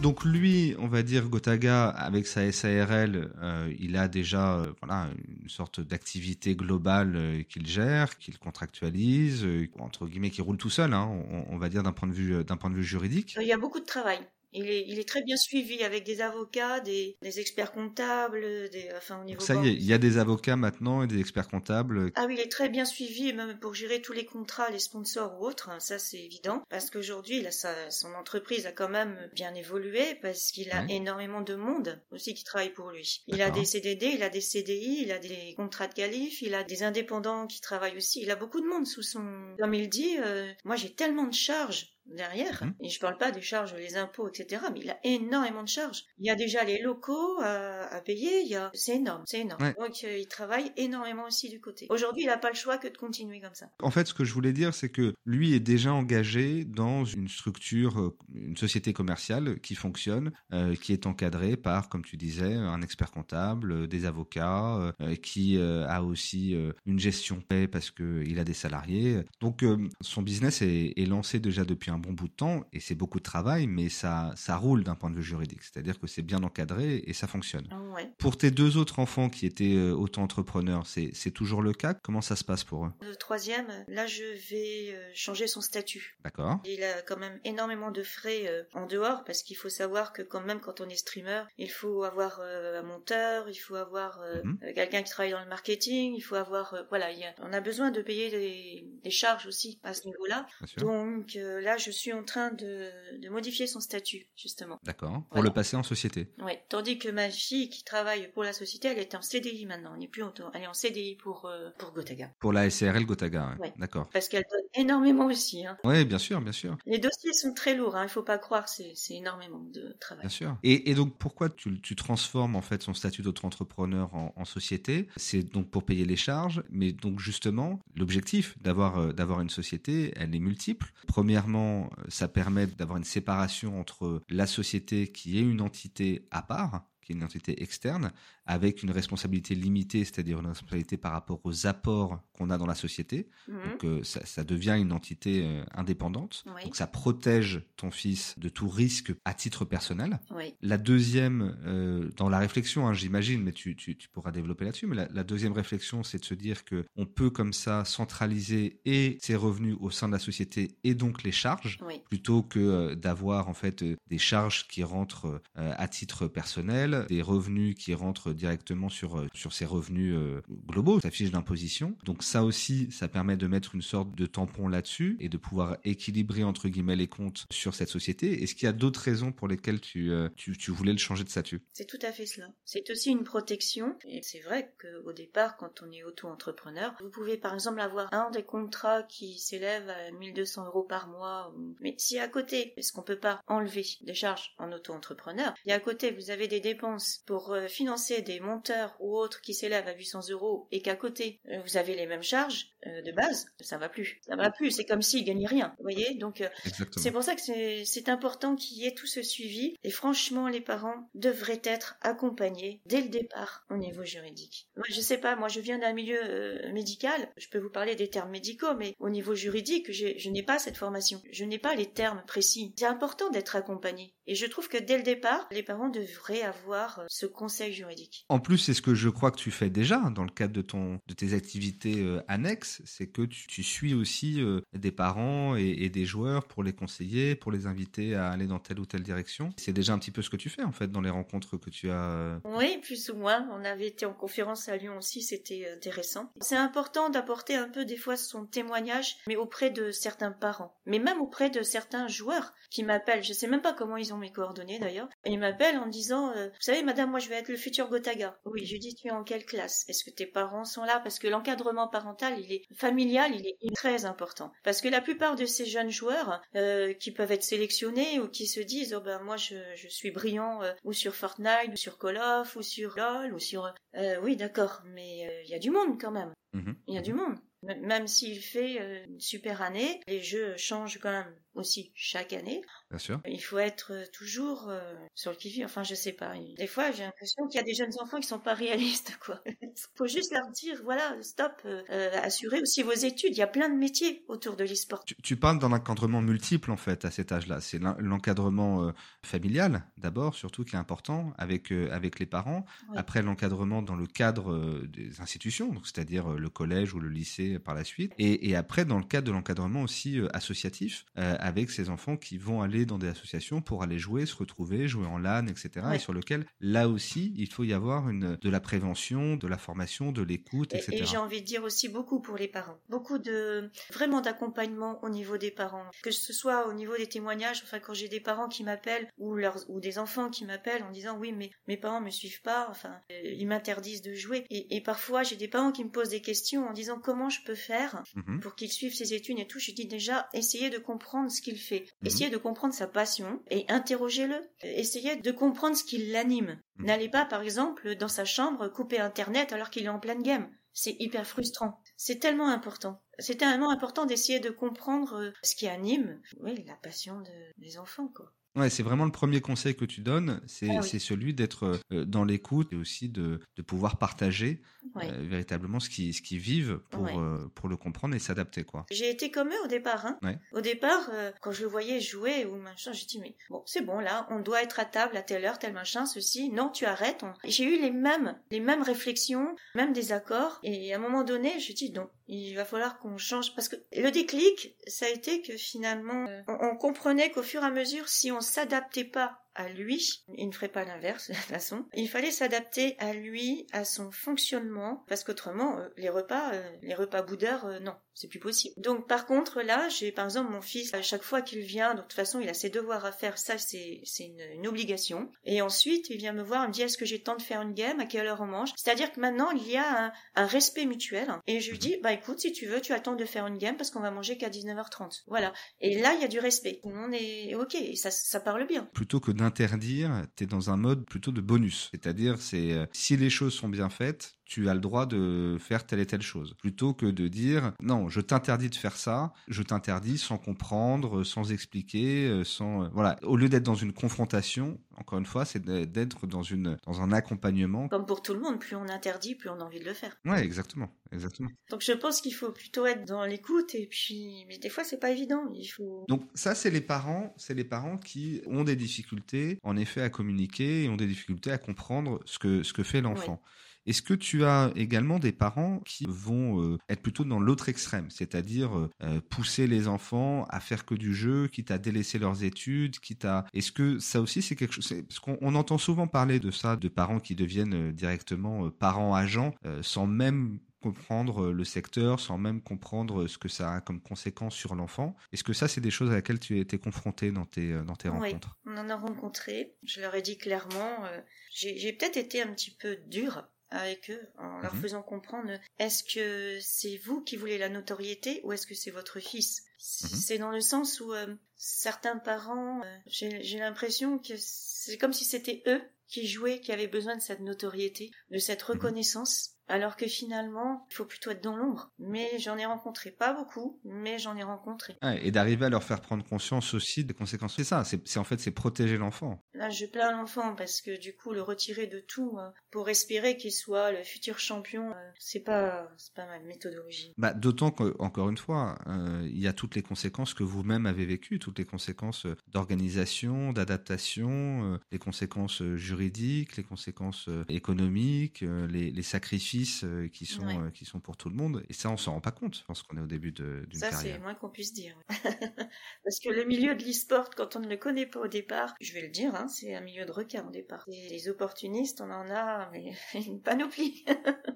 Donc lui, on va dire Gotaga, avec sa SARL, euh, il a déjà euh, voilà une sorte d'activité globale euh, qu'il gère, qu'il contractualise, entre guillemets, qui roule tout seul, hein, on, on, va dire d'un point de vue d'un point de vue juridique. Il y a beaucoup de travail. Il est, il est très bien suivi avec des avocats, des, des experts comptables, des, enfin au niveau. Ça y est, il y a des avocats maintenant et des experts comptables. Ah oui, il est très bien suivi, même pour gérer tous les contrats, les sponsors ou autres. Hein, ça, c'est évident, parce qu'aujourd'hui, son entreprise a quand même bien évolué parce qu'il a énormément de monde aussi qui travaille pour lui. Il a des CDD, il a des CDI, il a des contrats de qualif, il a des indépendants qui travaillent aussi. Il a beaucoup de monde sous son. Comme il dit, euh, moi j'ai tellement de charges derrière. Mhm. Et je parle pas des charges, les impôts, etc. Mais il a énormément de charges. Il y a déjà les locaux à, payer. Il y a, c'est énorme, c'est énorme. Donc euh, il travaille énormément aussi du côté. Aujourd'hui, il n'a pas le choix que de continuer comme ça. En fait, ce que je voulais dire, c'est que lui est déjà engagé dans une structure, euh, une société commerciale qui fonctionne, euh, qui est encadrée par, comme tu disais, un expert comptable, des avocats, qui a aussi une gestion paix parce que il a des salariés. Donc son business est, est lancé déjà depuis un bon bout de temps et c'est beaucoup de travail, mais ça, ça roule d'un point de vue juridique. C'est-à-dire que c'est bien encadré et ça fonctionne. Ah pour tes deux autres enfants qui étaient euh, auto-entrepreneurs, c'est toujours le cas? Comment ça se passe pour eux? Le troisième, là, je vais euh, changer son statut. D'accord. Il a quand même énormément de frais euh, en dehors parce qu'il faut savoir que quand même quand on est streamer, il faut avoir un monteur, il faut avoir mhm. quelqu'un qui travaille dans le marketing, il faut avoir voilà, on a besoin de payer des, des charges aussi à ce niveau-là. Donc là, je suis en train de, de modifier son statut, justement. D'accord. Pour Voilà. le passer en société. Oui. Tandis que ma fille qui travaille pour la société, elle est en CDI maintenant. Elle n'est plus en, elle est en CDI pour, euh, pour Gotaga. Pour la SRL Gotaga. ouais. Ouais. D'accord. Parce qu'elle donne énormément aussi. Hein. Oui, bien sûr, bien sûr. Les dossiers sont très lourds, hein. il faut pas croire, c'est c'est énormément de travail. Bien sûr. Et, et donc, pourquoi tu, tu transformes en fait son statut d'auto-entrepreneur en, en société? C'est donc pour payer les charges, mais donc justement, l'objectif d'avoir euh, d'avoir une société, elle est multiple. Premièrement, euh, ça permet d'avoir une séparation entre la société qui est une entité à part qui est une entité externe, avec une responsabilité limitée, c'est-à-dire une responsabilité par rapport aux apports qu'on a dans la société. Mhm. Donc euh, ça, ça devient une entité euh, indépendante. Oui. Donc ça protège ton fils de tout risque à titre personnel. Oui. La deuxième, euh, dans la réflexion, hein, j'imagine, mais tu, tu, tu pourras développer là-dessus, mais la, la deuxième réflexion, c'est de se dire que on peut comme ça centraliser et ses revenus au sein de la société et donc les charges, Oui. plutôt que d'avoir en fait des charges qui rentrent à titre personnel, des revenus qui rentrent directement sur euh, sur ses revenus euh, globaux, sa fiche d'imposition. Donc ça aussi, ça permet de mettre une sorte de tampon là-dessus et de pouvoir équilibrer entre guillemets les comptes sur cette société. Est-ce qu'il y a d'autres raisons pour lesquelles tu, euh, tu, tu voulais le changer de statut? C'est tout à fait cela. C'est aussi une protection. Et c'est vrai qu'au départ, quand on est auto-entrepreneur, vous pouvez par exemple avoir un des contrats qui s'élève à 1200 euros par mois. Mais si à côté, parce qu'on peut pas enlever des charges en auto-entrepreneur, et à côté vous avez des dépenses pour financer des monteurs ou autres qui s'élèvent à 800 euros et qu'à côté euh, vous avez les mêmes charges euh, de base, ça va plus. Ça va plus. C'est comme s'ils gagnaient rien. Vous voyez Donc euh, c'est pour ça que c'est important qu'il y ait tout ce suivi et franchement les parents devraient être accompagnés dès le départ au niveau juridique. Moi je sais pas, moi je viens d'un milieu euh, médical, je peux vous parler des termes médicaux mais au niveau juridique je n'ai pas cette formation, je n'ai pas les termes précis. C'est important d'être accompagné et je trouve que dès le départ les parents devraient avoir ce conseil juridique. En plus, c'est ce que je crois que tu fais déjà dans le cadre de ton de tes activités euh, annexes, c'est que tu, suis aussi euh, des parents et, des joueurs pour les conseiller, pour les inviter à aller dans telle ou telle direction. C'est déjà un petit peu ce que tu fais en fait dans les rencontres que tu as. euh, Oui, plus ou moins. On avait été en conférence à Lyon aussi, c'était intéressant. C'est important d'apporter un peu des fois son témoignage, mais auprès de certains parents, mais même auprès de certains joueurs qui m'appellent. Je sais même pas comment ils ont mes coordonnées d'ailleurs. Ils m'appellent en disant, vous savez, madame, moi je vais être le futur Gotaga. Oui, je dis, tu es en quelle classe? Est-ce que tes parents sont là? Parce que l'encadrement parental, il est familial, il est très important. Parce que la plupart de ces jeunes joueurs euh, qui peuvent être sélectionnés ou qui se disent, oh ben moi je, je suis brillant euh, ou sur Fortnite ou sur Call of ou sur LOL ou sur euh, oui d'accord mais il y a du monde quand même mhm. il y a du monde M- même s'il fait une super année les jeux changent quand même aussi chaque année Bien sûr. il faut être euh, toujours euh, sur le qui-vive enfin je sais pas des fois j'ai l'impression qu'il y a des jeunes enfants qui sont pas réalistes quoi faut juste leur dire voilà stop euh, assurez aussi vos études il y a plein de métiers autour de l'e-sport Tu, tu parles d'un encadrement multiple en fait à cet âge-là. C'est l'en- l'encadrement euh, familial d'abord, surtout qui est important avec avec les parents. Oui. Après l'encadrement dans le cadre des institutions, c'est-à-dire le collège ou le lycée par la suite. Et, et après dans le cadre de l'encadrement aussi associatif avec ces enfants qui vont aller dans des associations pour aller jouer, se retrouver, jouer en LAN, etc. Et sur lequel là aussi il faut y avoir une de la prévention, de la formation, de l'écoute, Et, etc. et j'ai envie de dire aussi beaucoup pour les parents. Beaucoup de vraiment d'accompagnement au niveau des parents. Que ce soit au niveau des témoignages, enfin quand j'ai des parents qui m'appellent ou leurs ou des enfants qui m'appellent en disant oui mais mes parents me suivent pas, enfin euh, ils m'interdisent de jouer. Et, et parfois j'ai des parents qui me posent des questions en disant comment je peux faire Mhm. pour qu'il suive ses études et tout. Je dis déjà essayez de comprendre ce qu'il fait, Mhm. essayez de comprendre sa passion et interrogez-le. Essayez de comprendre ce qui l'anime. Mhm. N'allez pas par exemple dans sa chambre couper internet alors qu'il est en pleine game. C'est hyper frustrant. C'est tellement important. C'est tellement important d'essayer de comprendre euh, ce qui anime, oui, la passion de- des enfants, quoi. Ouais, c'est vraiment le premier conseil que tu donnes, c'est Ah oui. celui d'être euh, dans l'écoute et aussi de, de pouvoir partager euh, véritablement ce qu'ils ce qu'ils vivent pour, euh, pour le comprendre et s'adapter. quoi. J'ai été comme eux au départ. Hein. Au départ, euh, quand je le voyais jouer ou machin, j'ai dit mais bon, c'est bon là, on doit être à table à telle heure, tel machin, ceci. Non, tu arrêtes. on- J'ai eu les mêmes, les mêmes réflexions, même des accords. Et à un moment donné, je dis non, il va falloir qu'on change. Parce que le déclic, ça a été que finalement, on, on comprenait qu'au fur et à mesure, si on s'adaptait pas à lui. Il ne ferait pas l'inverse de toute façon. Il fallait s'adapter à lui, à son fonctionnement, parce qu'autrement, euh, les repas, euh, les repas boudeurs, euh, non, c'est plus possible. Donc par contre là, j'ai par exemple mon fils à chaque fois qu'il vient, de toute façon il a ses devoirs à faire, ça c'est une, une, obligation. Et ensuite il vient me voir, il me dit est-ce que j'ai le temps de faire une game, à quelle heure on mange? C'est-à-dire que maintenant il y a un, respect mutuel. Et je lui dis bah écoute si tu veux tu temps de faire une game parce qu'on va manger qu'à 19h30. Voilà. Et là il y a du respect. On est ok, ça ça parle bien. Plutôt que d'interdire, t'es dans un mode plutôt de bonus. C'est-à-dire c'est euh, si les choses sont bien faites, tu as le droit de faire telle et telle chose. Plutôt que de dire non, je t'interdis de faire ça, je t'interdis sans comprendre, sans expliquer, euh, sans euh, voilà. Au lieu d'être dans une confrontation, encore une fois, c'est d'être dans une dans un accompagnement. Comme pour tout le monde, plus on interdit, plus on a envie de le faire. Ouais, exactement, exactement. Donc je pense qu'il faut plutôt être dans l'écoute et puis mais des fois c'est pas évident, il faut Donc ça c'est les parents, c'est les parents qui ont des difficultés en effet à communiquer et ont des difficultés à comprendre ce que ce que fait l'enfant. Est-ce que tu as également des parents qui vont euh, être plutôt dans l'autre extrême, c'est-à-dire euh, pousser les enfants à faire que du jeu, quitte à délaisser leurs études, quitte à... Est-ce que ça aussi c'est quelque chose... Parce qu'on entend souvent parler de ça, de parents qui deviennent euh, directement parents agents, sans même comprendre le secteur, sans même comprendre ce que ça a comme conséquence sur l'enfant. Est-ce que ça, c'est des choses à laquelle tu as été confronté dans tes, dans tes oui, rencontres? on en a rencontré. Je leur ai dit clairement, euh, j'ai peut-être été un petit peu dure avec eux en leur Mhm. faisant comprendre est-ce que c'est vous qui voulez la notoriété ou est-ce que c'est votre fils? Mhm. C'est dans le sens où euh, certains parents, euh, j'ai j'ai l'impression que c'est comme si c'était eux qui jouaient, qui avaient besoin de cette notoriété, de cette Mhm. reconnaissance, alors que finalement, il faut plutôt être dans l'ombre. Mais j'en ai rencontré pas beaucoup, mais j'en ai rencontré. Ouais, et d'arriver à leur faire prendre conscience aussi des conséquences. C'est ça, c'est en fait c'est protéger l'enfant. Là, je plains l'enfant parce que du coup, le retirer de tout euh, pour espérer qu'il soit le futur champion, euh, c'est pas, c'est pas ma méthodologie. Bah, D'autant qu'encore une fois, euh, il y a toutes les conséquences que vous-même avez vécues, toutes les conséquences euh, d'organisation, d'adaptation, euh, les conséquences juridiques, les conséquences économiques, euh, les, les sacrifices euh, qui sont Ouais. euh, qui sont pour tout le monde. Et ça, on s'en rend pas compte. Je pense qu'on est au début d'une Ça, c'est carrière. moins qu'on puisse dire. Parce que le milieu de l'e-sport, quand on ne le connaît pas au départ, je vais le dire, hein, c'est un milieu de requins au départ. Et les opportunistes, on en a mais une panoplie.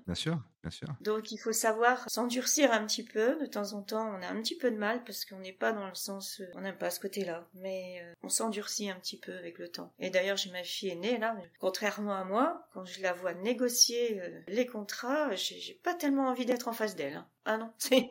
Bien sûr, Donc il faut savoir s'endurcir un petit peu. De temps en temps, on a un petit peu de mal parce qu'on n'est pas dans le sens, euh, on n'aime pas ce côté-là. Mais euh, on s'endurcit un petit peu avec le temps. Et d'ailleurs, j'ai ma fille aînée là. Contrairement à moi, quand je la vois négocier euh, les contrats, j'ai pas tellement envie d'être en face d'elle. hein. Ah non, c'est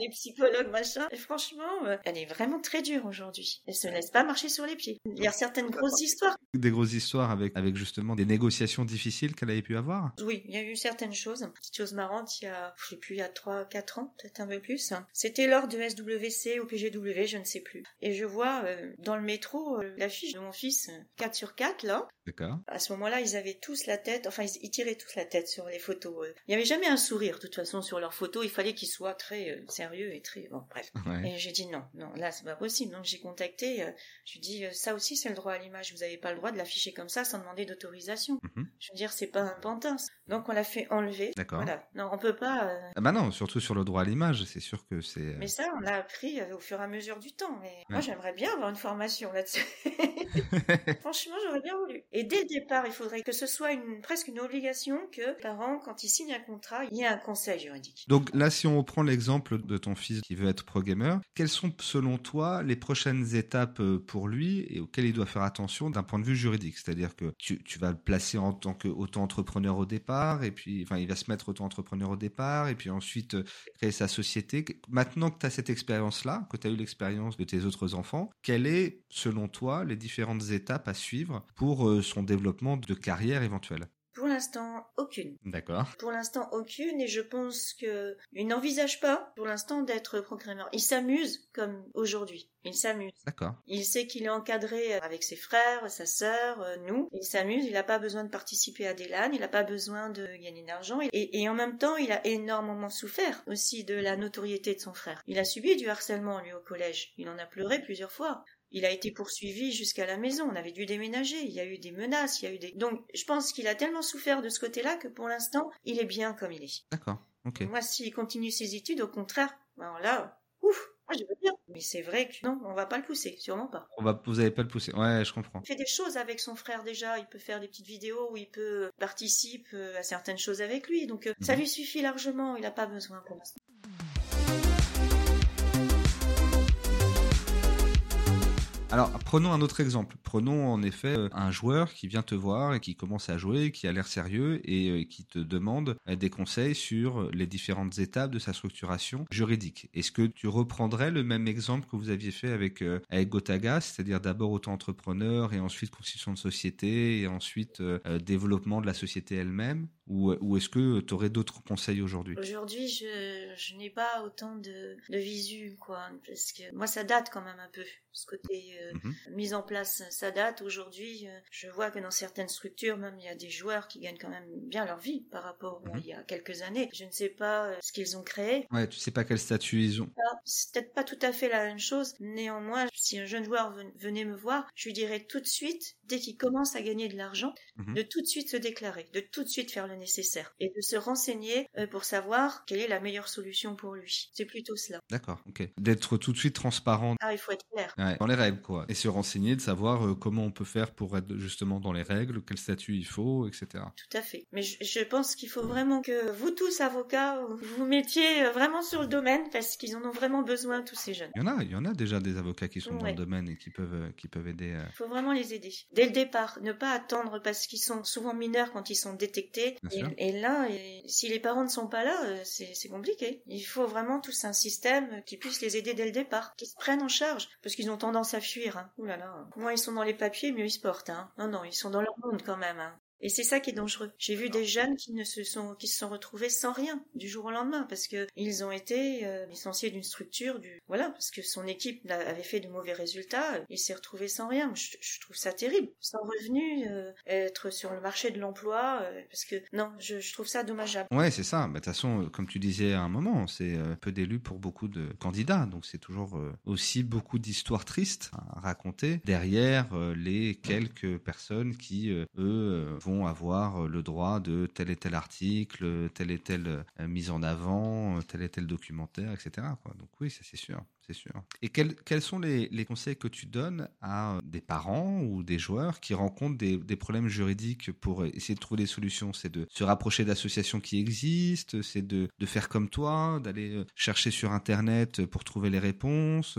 les psychologues machin. Et franchement, euh, elle est vraiment très dure aujourd'hui. Elle se laisse pas marcher sur les pieds. Il y a certaines grosses histoires. Des grosses histoires avec avec justement des négociations difficiles qu'elle avait pu avoir. Oui, il y a eu certaines choses. Petite chose marrante, il y a, je sais plus, il y a 3 4 ans, peut-être un peu plus. C'était lors de SWC ou PGW, je ne sais plus. Et je vois euh, dans le métro euh, l'affiche de mon fils euh, 4 sur 4 là. D'accord. À ce moment-là, ils avaient tous la tête, enfin ils, ils tiraient tous la tête sur les photos. euh. Il n'y avait jamais un sourire de toute façon sur leurs photos, il fallait qu'ils soient très euh, sérieux et très bon bref. Ouais. Et j'ai dit non, non, là c'est pas possible. Donc j'ai contacté, euh, je lui dis euh, ça aussi c'est le droit à l'image, vous n'avez pas le droit de l'afficher comme ça sans demander d'autorisation. Mhm. Je veux dire c'est pas un pantin. Donc on l'a fait enlever. D'accord. Voilà. Non, on peut pas. euh, Ah bah non, surtout sur le droit à l'image, c'est sûr que c'est. Mais ça, on l'a appris au fur et à mesure du temps. Mais moi, j'aimerais bien avoir une formation là-dessus. Franchement, j'aurais bien voulu. Et dès le départ, il faudrait que ce soit une, presque une obligation que les parents, quand ils signent un contrat, il y ait un conseil juridique. Donc là, si on reprend l'exemple de ton fils qui veut être pro gamer, quelles sont selon toi les prochaines étapes euh, pour lui et auxquelles il doit faire attention d'un point de vue juridique? C'est-à-dire que tu, vas le placer en tant qu'auto-entrepreneur au départ, et puis enfin il va se mettre auto-entrepreneur au départ, et puis ensuite euh, créer sa société. Maintenant que tu as cette expérience-là, que tu as eu l'expérience de tes autres enfants, quelles est selon toi les différentes étapes à suivre pour euh, son développement de carrière éventuelle? Pour l'instant, aucune. D'accord. Pour l'instant, aucune, et je pense que il n'envisage pas, pour l'instant, d'être programmeur. Il s'amuse comme aujourd'hui. Il s'amuse. D'accord. Il sait qu'il est encadré avec ses frères, sa sœur, euh, nous. Il s'amuse, il n'a pas besoin de participer à des LAN, il n'a pas besoin de gagner d'argent. Et, et en même temps, il a énormément souffert aussi de la notoriété de son frère. Il a subi du harcèlement, lui, au collège. Il en a pleuré plusieurs fois. Il a été poursuivi jusqu'à la maison, on avait dû déménager, il y a eu des menaces, il y a eu des... Donc, je pense qu'il a tellement souffert de ce côté-là que pour l'instant, il est bien comme il est. D'accord. Ok. Moi, s'il continue ses études, au contraire, alors là, ouf je veux bien. Mais c'est vrai que non, on va pas le pousser, sûrement pas. On va, vous allez pas le pousser. Ouais, je comprends. Il fait des choses avec son frère déjà. Il peut faire des petites vidéos où il peut participer à certaines choses avec lui. Donc ça Mhm. lui suffit largement. Il n'a pas besoin pour l'instant. Alors, prenons un autre exemple. Prenons en effet euh, un joueur qui vient te voir et qui commence à jouer, qui a l'air sérieux et euh, qui te demande euh, des conseils sur les différentes étapes de sa structuration juridique. Est-ce que tu reprendrais le même exemple que vous aviez fait avec, Gotaga, c'est-à-dire d'abord auto-entrepreneur et ensuite constitution de société et ensuite développement de la société elle-même? Ou, ou est-ce que tu aurais d'autres conseils aujourd'hui? Aujourd'hui, je, je n'ai pas autant de, de visu, quoi. Parce que moi, ça date quand même un peu. Ce côté euh, Mhm. mise en place, ça date. Aujourd'hui, euh, je vois que dans certaines structures, même, il y a des joueurs qui gagnent quand même bien leur vie par rapport à Mhm. il y a quelques années. Je ne sais pas euh, ce qu'ils ont créé. Ouais, tu sais pas quel statut ils ont. Ah, C'est peut-être pas tout à fait la même chose. Néanmoins, si un jeune joueur ven- venait me voir, je lui dirais tout de suite, dès qu'il commence à gagner de l'argent, Mhm. de tout de suite se déclarer, de tout de suite faire le nécessaire et de se renseigner euh, pour savoir quelle est la meilleure solution pour lui. C'est plutôt cela. D'accord, ok. D'être tout de suite transparent Ah, il faut être clair. Ouais, dans les règles, quoi. Et se renseigner, de savoir euh, comment on peut faire pour être justement dans les règles, quel statut il faut, etc. Tout à fait. Mais je, je pense qu'il faut vraiment que vous tous, avocats, vous mettiez euh, vraiment sur le domaine parce qu'ils en ont vraiment besoin, tous ces jeunes. Il y en a, il y en a déjà des avocats qui sont dans Ouais. le domaine et qui peuvent, qui peuvent aider. Il faut vraiment les aider. Dès le départ, ne pas attendre parce qu'ils sont souvent mineurs quand ils sont détectés. Et, et là, et si les parents ne sont pas là, euh, c'est c'est compliqué. Il faut vraiment tous un système qui puisse les aider dès le départ, qui se prennent en charge, parce qu'ils ont tendance à fuir. Hein. Ouh là là. Moins ils sont dans les papiers, mieux ils se portent. Hein. Non, non, ils sont dans leur monde quand même. Hein. Et c'est ça qui est dangereux. J'ai vu des jeunes qui ne se sont qui se sont retrouvés sans rien du jour au lendemain parce que ils ont été euh, licenciés d'une structure du voilà parce que son équipe avait fait de mauvais résultats. Il s'est retrouvé sans rien. Je, je trouve ça terrible. Sans revenu, euh, être sur le marché de l'emploi euh, parce que non, je, je trouve ça dommageable. Ouais, c'est ça. Mais De toute façon, comme tu disais à un moment, c'est euh, peu d'élus pour beaucoup de candidats. Donc c'est toujours euh, aussi beaucoup d'histoires tristes à raconter derrière euh, les quelques personnes qui, euh, eux, euh, avoir euh, le droit de tel et tel article, telle et telle euh, mise en avant, euh, tel et tel documentaire, etc. Donc oui, ça c'est sûr. C'est sûr. Et quels, sont les, conseils que tu donnes à des parents ou des joueurs qui rencontrent des, problèmes juridiques pour essayer de trouver des solutions? C'est de se rapprocher d'associations qui existent, c'est de, faire comme toi, d'aller chercher sur Internet pour trouver les réponses.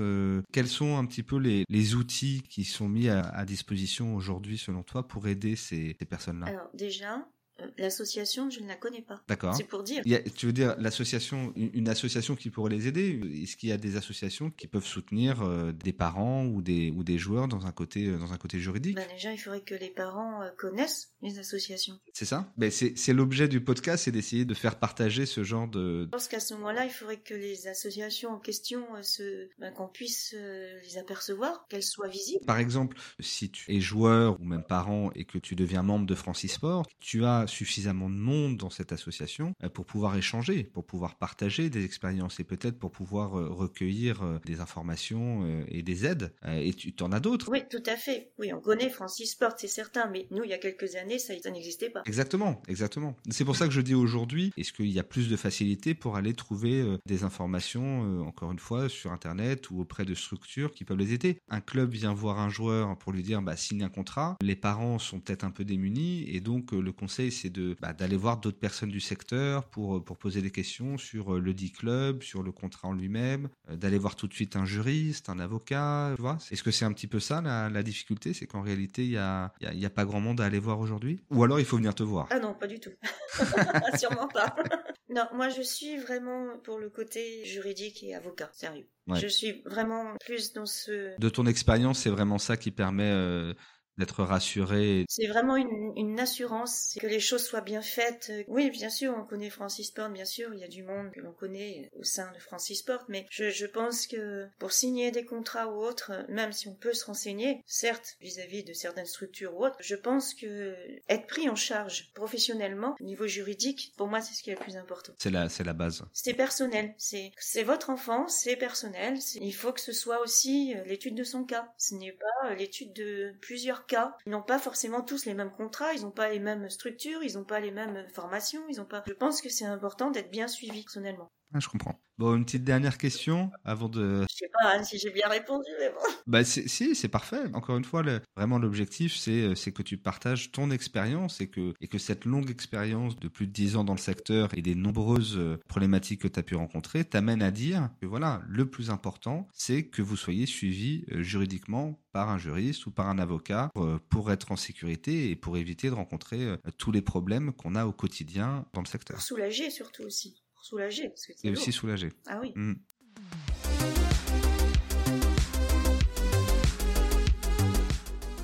Quels sont un petit peu les, outils qui sont mis à, disposition aujourd'hui, selon toi, pour aider ces, ces Alors déjà, l'association, je ne la connais pas. D'accord. C'est pour dire. Il y a- tu veux dire l'association, une association qui pourrait les aider? Est-ce qu'il y a des associations qui peuvent soutenir euh, des parents ou des ou des joueurs dans un côté euh, dans un côté juridique? Ben déjà, il faudrait que les parents euh, connaissent les associations. C'est ça? Ben c'est c'est l'objet du podcast, c'est d'essayer de faire partager ce genre de. Je pense qu'à ce moment-là, il faudrait que les associations en question euh, se, ben, qu'on puisse les apercevoir, qu'elles soient visibles. Par exemple, si tu es joueur ou même parent et que tu deviens membre de Francisport, tu as suffisamment de monde dans cette association euh, pour pouvoir échanger, pour pouvoir partager des expériences et peut-être pour pouvoir euh, recueillir euh, des informations et des aides. Et tu en as d'autres? Oui, tout à fait. Oui, on connaît Francis Sport, c'est certain, mais nous, il y a quelques années, ça, ça n'existait pas. Exactement, exactement. C'est pour ça que je dis aujourd'hui, est-ce qu'il y a plus de facilité pour aller trouver des informations, encore une fois, sur Internet ou auprès de structures qui peuvent les aider? Un club vient voir un joueur pour lui dire, bah, signe un contrat. Les parents sont peut-être un peu démunis et donc le conseil, c'est de bah, d'aller voir d'autres personnes du secteur pour, euh, pour poser des questions sur euh, le dit club, sur le contrat en lui-même, euh, d'aller voir tout de suite un juriste, un avocat, tu vois Est-ce que c'est un petit peu ça la, la difficulté? C'est qu'en réalité, il y a, il y a- y a pas grand monde à aller voir aujourd'hui? Ou alors il faut venir te voir? Ah non, pas du tout. Sûrement pas. non, moi, je suis vraiment pour le côté juridique et avocat, sérieux. Ouais. Je suis vraiment plus dans ce... De ton expérience, c'est vraiment ça qui permet euh, d'être rassuré. C'est vraiment une, une assurance, c'est que les choses soient bien faites. Oui, bien sûr, on connaît Francis Sport, bien sûr, il y a du monde que l'on connaît au sein de Francis Sport, mais je, je pense que pour signer des contrats ou autres, même si on peut se renseigner, certes, vis-à-vis de certaines structures ou autres, je pense que être pris en charge professionnellement, au niveau juridique, pour moi, c'est ce qui est le plus important. C'est la, c'est la base. C'est personnel, c'est c'est votre enfant, c'est personnel. Il faut que ce soit aussi euh, l'étude de son cas. Ce n'est pas euh, l'étude de plusieurs cas. Ils n'ont pas forcément tous les mêmes contrats, ils n'ont pas les mêmes structures, ils n'ont pas les mêmes formations, ils n'ont pas. Je pense que c'est important d'être bien suivi personnellement. Ah, je comprends. Bon, une petite dernière question avant de. Je sais pas hein, si j'ai bien répondu, mais bon. Bah, si, c'est parfait. Encore une fois, vraiment l'objectif, c'est euh, c'est que tu partages ton expérience et que et que cette longue expérience de plus de 10 ans dans le secteur et des nombreuses euh, problématiques que tu as pu rencontrer t'amène à dire que voilà, le plus important, c'est que vous soyez suivi euh, juridiquement par un juriste ou par un avocat pour être en sécurité et pour éviter de rencontrer tous les problèmes qu'on a au quotidien dans le secteur. Pour soulager surtout aussi soulagé. Parce que et aussi soulagé. Ah oui. Mm.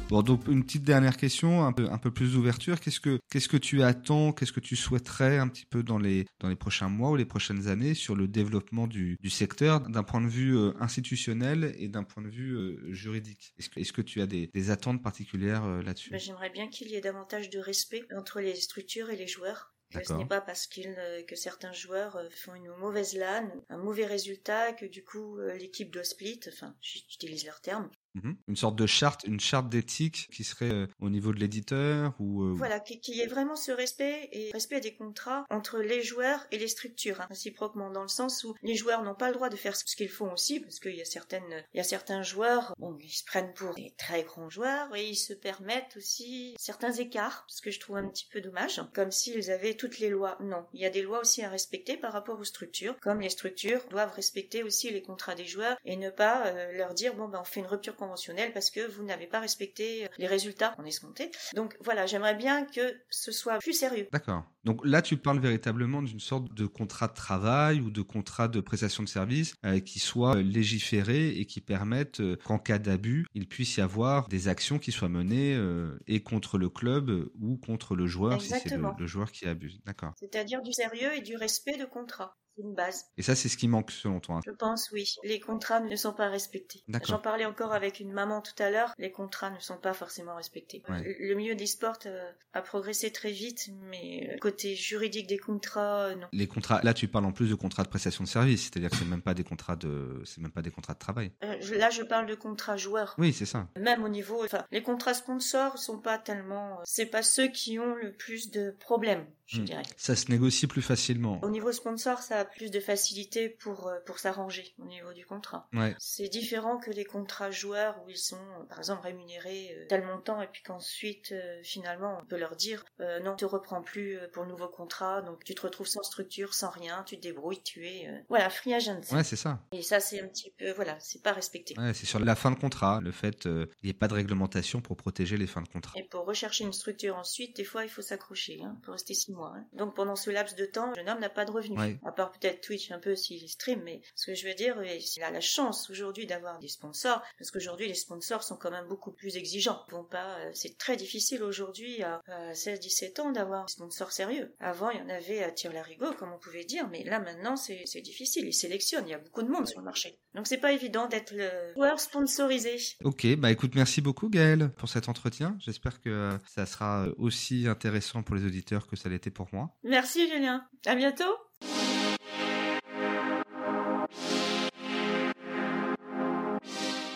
Bon, donc une petite dernière question, un peu, un peu plus d'ouverture. Qu'est-ce que, qu'est-ce que tu attends, qu'est-ce que tu souhaiterais un petit peu dans les, dans les prochains mois ou les prochaines années sur le développement du, du secteur d'un point de vue euh, institutionnel et d'un point de vue euh, juridique? Est-ce que, est-ce que tu as des, des attentes particulières euh, là-dessus? Ben, J'aimerais bien qu'il y ait davantage de respect entre les structures et les joueurs. Ce n'est pas parce que certains joueurs euh, font une mauvaise LAN, un mauvais résultat, que du coup euh, l'équipe doit split. Enfin, j'utilise leur terme. Mhm. Une sorte de charte, une charte d'éthique qui serait euh, au niveau de l'éditeur ou euh, voilà, qu'il y ait vraiment ce respect et respect des contrats entre les joueurs et les structures, hein, réciproquement dans le sens où les joueurs n'ont pas le droit de faire ce qu'ils font aussi, parce qu'il y a certaines, il y a certains joueurs, bon, ils se prennent pour des très grands joueurs et ils se permettent aussi certains écarts, ce que je trouve un petit peu dommage, comme s'ils avaient toutes les lois. Non, il y a des lois aussi à respecter par rapport aux structures, comme les structures doivent respecter aussi les contrats des joueurs et ne pas euh, leur dire bon ben on fait une rupture conventionnel parce que vous n'avez pas respecté les résultats en escompté. Donc voilà, j'aimerais bien que ce soit plus sérieux. D'accord. Donc là, tu parles véritablement d'une sorte de contrat de travail ou de contrat de prestation de service euh, qui soit légiféré et qui permette euh, qu'en cas d'abus, il puisse y avoir des actions qui soient menées euh, et contre le club ou contre le joueur si c'est le, le, joueur qui abuse. D'accord. C'est-à-dire du sérieux et du respect de contrat une base. Et ça, c'est ce qui manque selon toi Je pense, oui. Les contrats ne sont pas respectés. J'en parlais encore avec une maman tout à l'heure. Les contrats ne sont pas forcément respectés. Le milieu des sports euh, a progressé très vite, mais euh, côté juridique des contrats, euh, non. Les contrats, là, tu parles en plus de contrats de prestation de service, c'est-à-dire que c'est même pas des contrats de, c'est même pas des contrats de travail. là, je parle de contrats joueurs. Oui, c'est ça. Même au niveau, enfin, les contrats sponsors sont pas tellement, c'est pas ceux qui ont le plus de problèmes, je hmm. dirais. Ça se négocie plus facilement. Au niveau sponsor, ça a plus de facilité pour, euh, pour s'arranger au niveau du contrat. C'est différent que les contrats joueurs où ils sont, par exemple, rémunérés euh, tel montant et puis qu'ensuite, euh, finalement, on peut leur dire non, tu reprends plus pour le nouveau contrat, donc tu te retrouves sans structure, sans rien, tu te débrouilles, tu es... Voilà, free agent. Ouais, c'est ça. Et ça, c'est un petit peu... Voilà, c'est pas respecté. Ouais, c'est sur la fin de contrat, le fait qu'il n'y ait pas de réglementation pour protéger les fins de contrat. Et pour rechercher une structure ensuite, des fois, il faut s'accrocher, hein, pour rester six mois. Hein. Donc pendant ce laps de temps, le jeune homme n'a pas de revenus. À part peut-être Twitch un peu s'il stream, mais ce que je veux dire, il a la chance aujourd'hui d'avoir des sponsors, parce qu'aujourd'hui les sponsors sont quand même beaucoup plus exigeants. Bon, pas, euh, c'est très difficile aujourd'hui à, 16-17 ans d'avoir des sponsors sérieux. Avant, il y en avait à tir larigot, comme on pouvait dire, mais là maintenant c'est difficile. Ils sélectionnent, il y a beaucoup de monde sur le marché. Donc c'est pas évident d'être le joueur sponsorisé. Ok, bah écoute, merci beaucoup Gaël pour cet entretien. J'espère que ça sera aussi intéressant pour les auditeurs que ça l'était pour moi. Merci Julien. À bientôt.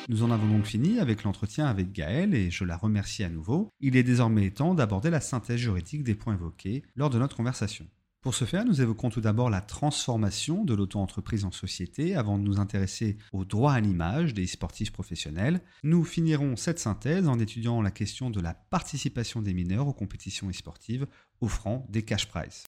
Nous en avons donc fini avec l'entretien avec Gaël et je la remercie à nouveau. Il est désormais temps d'aborder la synthèse juridique des points évoqués lors de notre conversation. Pour ce faire, nous évoquons tout d'abord la transformation de l'auto-entreprise en société avant de nous intéresser au droit à l'image des sportifs professionnels. Nous finirons cette synthèse en étudiant la question de la participation des mineurs aux compétitions e-sportives offrant des cash prizes.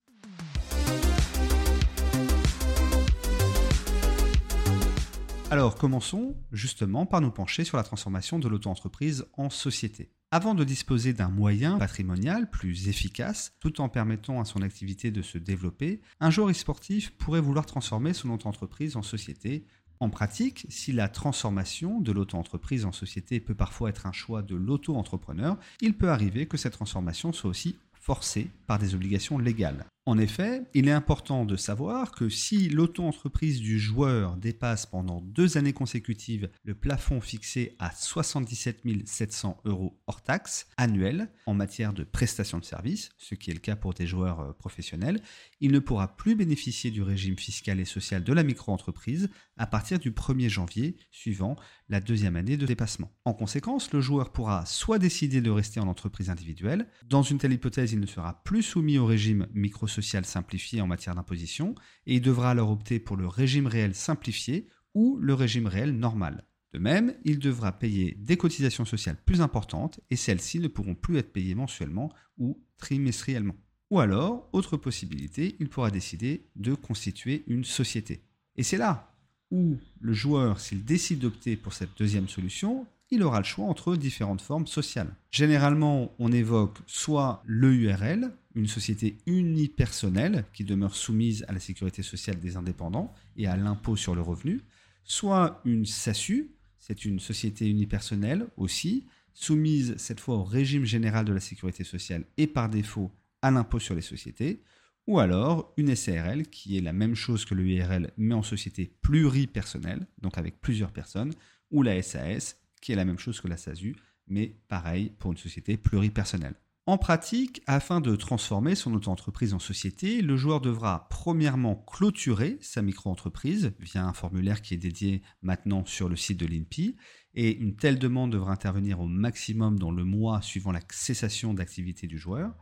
Alors commençons justement par nous pencher sur la transformation de l'auto-entreprise en société. Avant de disposer d'un moyen patrimonial plus efficace, tout en permettant à son activité de se développer, un joueur e-sportif pourrait vouloir transformer son auto-entreprise en société. En pratique, si la transformation de l'auto-entreprise en société peut parfois être un choix de l'auto-entrepreneur, il peut arriver que cette transformation soit aussi forcée par des obligations légales. En effet, il est important de savoir que si l'auto-entreprise du joueur dépasse pendant deux années consécutives le plafond fixé à 77 700 euros hors taxe annuel en matière de prestation de services, ce qui est le cas pour des joueurs euh, professionnels, il ne pourra plus bénéficier du régime fiscal et social de la micro-entreprise à partir du 1er janvier suivant la deuxième année de dépassement. En conséquence, le joueur pourra soit décider de rester en entreprise individuelle, dans une telle hypothèse il ne sera plus soumis au régime micro simplifié en matière d'imposition, et il devra alors opter pour le régime réel simplifié ou le régime réel normal. De même, il devra payer des cotisations sociales plus importantes et celles-ci ne pourront plus être payées mensuellement ou trimestriellement. Ou alors, autre possibilité, il pourra décider de constituer une société. Et c'est là où le joueur, s'il décide d'opter pour cette deuxième solution, il aura le choix entre différentes formes sociales. Généralement, on évoque soit l'EURL, une société unipersonnelle qui demeure soumise à la sécurité sociale des indépendants et à l'impôt sur le revenu, soit une SASU, c'est une société unipersonnelle aussi, soumise cette fois au régime général de la sécurité sociale et par défaut à l'impôt sur les sociétés, ou alors une SARL qui est la même chose que l'URL mais en société pluripersonnelle, donc avec plusieurs personnes, ou la SAS qui est la même chose que la SASU, mais pareil pour une société pluripersonnelle. En pratique, afin de transformer son auto-entreprise en société, le joueur devra premièrement clôturer sa micro-entreprise via un formulaire qui est dédié maintenant sur le site de l'INPI, et une telle demande devra intervenir au maximum dans le mois suivant la cessation d'activité du joueur.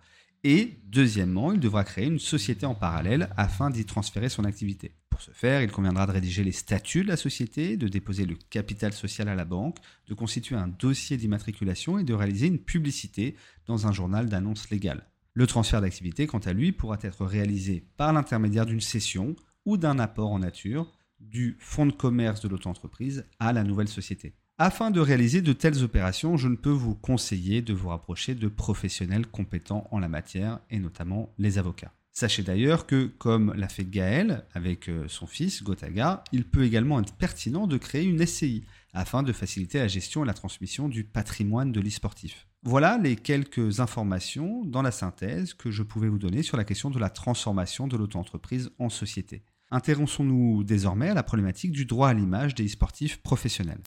Et deuxièmement, il devra créer une société en parallèle afin d'y transférer son activité. Pour ce faire, il conviendra de rédiger les statuts de la société, de déposer le capital social à la banque, de constituer un dossier d'immatriculation et de réaliser une publicité dans un journal d'annonce légale. Le transfert d'activité, quant à lui, pourra être réalisé par l'intermédiaire d'une cession ou d'un apport en nature du fonds de commerce de l'auto-entreprise à la nouvelle société. Afin de réaliser de telles opérations, je ne peux vous conseiller de vous rapprocher de professionnels compétents en la matière, et notamment les avocats. Sachez d'ailleurs que, comme l'a fait Gaël avec euh, son fils Gotaga, il peut également être pertinent de créer une SCI afin de faciliter la gestion et la transmission du patrimoine de l'e-sportif. Voilà les quelques informations dans la synthèse que je pouvais vous donner sur la question de la transformation de l'auto-entreprise en société. Intéressons-nous désormais à la problématique du droit à l'image des e-sportifs professionnels.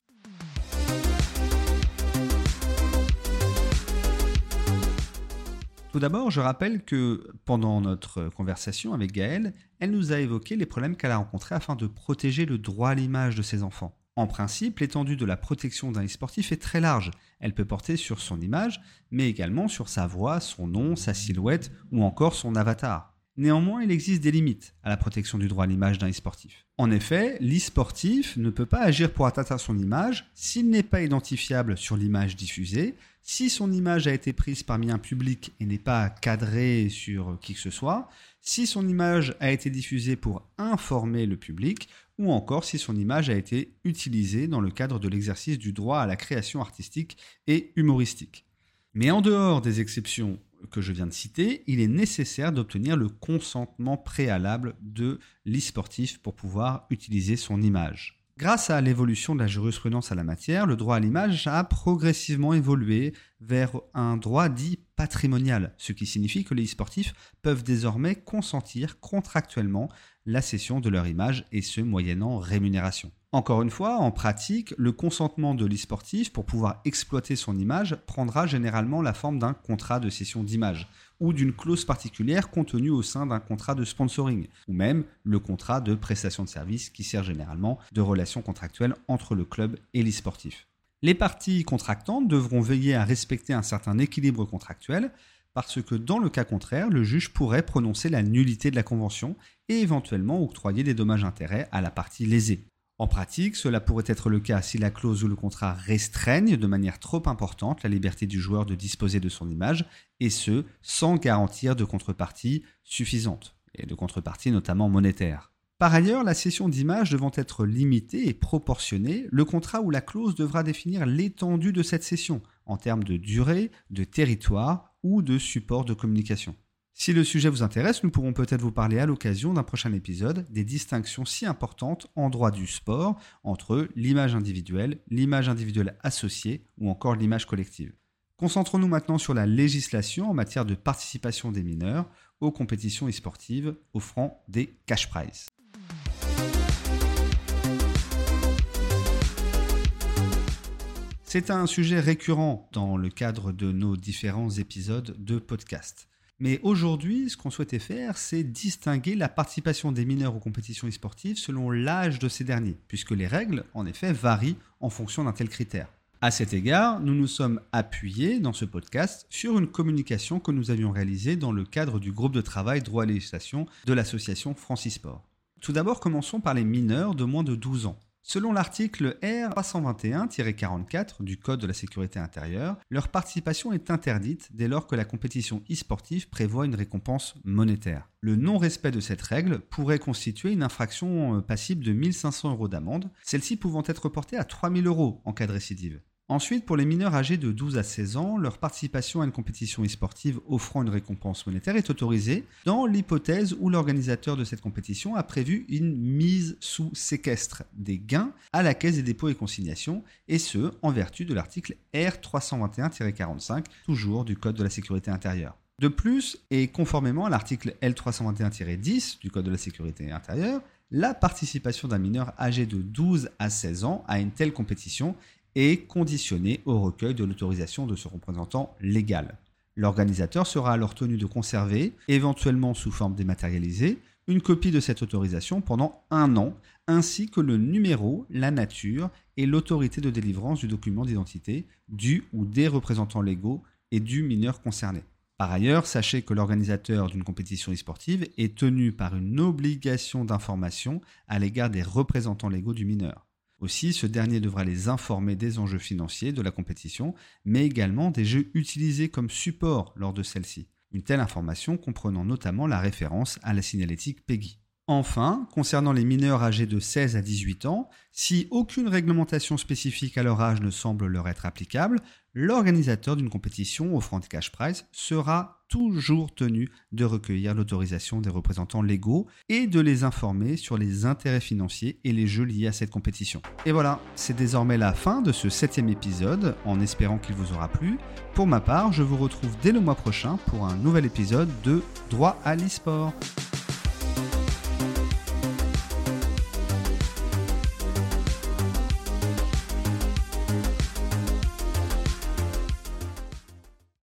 Tout d'abord, je rappelle que pendant notre conversation avec Gaëlle, elle nous a évoqué les problèmes qu'elle a rencontrés afin de protéger le droit à l'image de ses enfants. En principe, l'étendue de la protection d'un e-sportif est très large. Elle peut porter sur son image, mais également sur sa voix, son nom, sa silhouette ou encore son avatar. Néanmoins, il existe des limites à la protection du droit à l'image d'un e-sportif. En effet, l'e-sportif ne peut pas agir pour atteindre son image s'il n'est pas identifiable sur l'image diffusée, si son image a été prise parmi un public et n'est pas cadrée sur qui que ce soit, si son image a été diffusée pour informer le public, ou encore si son image a été utilisée dans le cadre de l'exercice du droit à la création artistique et humoristique. Mais en dehors des exceptions que je viens de citer, il est nécessaire d'obtenir le consentement préalable de l'e-sportif pour pouvoir utiliser son image. Grâce à l'évolution de la jurisprudence à la matière, le droit à l'image a progressivement évolué vers un droit dit patrimonial, ce qui signifie que les sportifs peuvent désormais consentir contractuellement la cession de leur image et ce moyennant rémunération. Encore une fois, en pratique, le consentement de l'e-sportif pour pouvoir exploiter son image prendra généralement la forme d'un contrat de cession d'image ou d'une clause particulière contenue au sein d'un contrat de sponsoring ou même le contrat de prestation de service qui sert généralement de relation contractuelle entre le club et l'e-sportif. Les parties contractantes devront veiller à respecter un certain équilibre contractuel parce que dans le cas contraire, le juge pourrait prononcer la nullité de la convention et éventuellement octroyer des dommages-intérêts à la partie lésée. En pratique, cela pourrait être le cas si la clause ou le contrat restreigne de manière trop importante la liberté du joueur de disposer de son image, et ce, sans garantir de contrepartie suffisante, et de contrepartie notamment monétaire. Par ailleurs, la cession d'image devant être limitée et proportionnée, le contrat ou la clause devra définir l'étendue de cette cession, en termes de durée, de territoire ou de support de communication. Si le sujet vous intéresse, nous pourrons peut-être vous parler à l'occasion d'un prochain épisode des distinctions si importantes en droit du sport entre l'image individuelle, l'image individuelle associée ou encore l'image collective. Concentrons-nous maintenant sur la législation en matière de participation des mineurs aux compétitions e-sportives offrant des cash prizes. C'est un sujet récurrent dans le cadre de nos différents épisodes de podcast. Mais aujourd'hui, ce qu'on souhaitait faire, c'est distinguer la participation des mineurs aux compétitions e-sportives selon l'âge de ces derniers, puisque les règles, en effet, varient en fonction d'un tel critère. À cet égard, nous nous sommes appuyés dans ce podcast sur une communication que nous avions réalisée dans le cadre du groupe de travail droit à législation de l'association Francisport. Tout d'abord, commençons par les mineurs de moins de 12 ans. Selon l'article R321-44 du Code de la sécurité intérieure, leur participation est interdite dès lors que la compétition e-sportive prévoit une récompense monétaire. Le non-respect de cette règle pourrait constituer une infraction euh, passible de 1500 euros d'amende, celle-ci pouvant être portée à 3000 euros en cas de récidive. Ensuite, pour les mineurs âgés de 12 à 16 ans, leur participation à une compétition e-sportive offrant une récompense monétaire est autorisée dans l'hypothèse où l'organisateur de cette compétition a prévu une mise sous séquestre des gains à la caisse des dépôts et consignations, et ce, en vertu de l'article R321-45, toujours du Code de la sécurité intérieure. De plus, et conformément à l'article L321-10 du Code de la sécurité intérieure, la participation d'un mineur âgé de 12 à 16 ans à une telle compétition et conditionné au recueil de l'autorisation de ce représentant légal. L'organisateur sera alors tenu de conserver, éventuellement sous forme dématérialisée, une copie de cette autorisation pendant un an, ainsi que le numéro, la nature et l'autorité de délivrance du document d'identité du ou des représentants légaux et du mineur concerné. Par ailleurs, sachez que l'organisateur d'une compétition e-sportive est tenu par une obligation d'information à l'égard des représentants légaux du mineur. Aussi, ce dernier devra les informer des enjeux financiers de la compétition, mais également des jeux utilisés comme support lors de celle-ci. Une telle information comprenant notamment la référence à la signalétique PEGI. Enfin, concernant les mineurs âgés de 16 à 18 ans, si aucune réglementation spécifique à leur âge ne semble leur être applicable, l'organisateur d'une compétition offrant des cash prize sera toujours tenu de recueillir l'autorisation des représentants légaux et de les informer sur les intérêts financiers et les jeux liés à cette compétition. Et voilà, c'est désormais la fin de ce septième épisode, en espérant qu'il vous aura plu. Pour ma part, je vous retrouve dès le mois prochain pour un nouvel épisode de Droit à l'e-sport.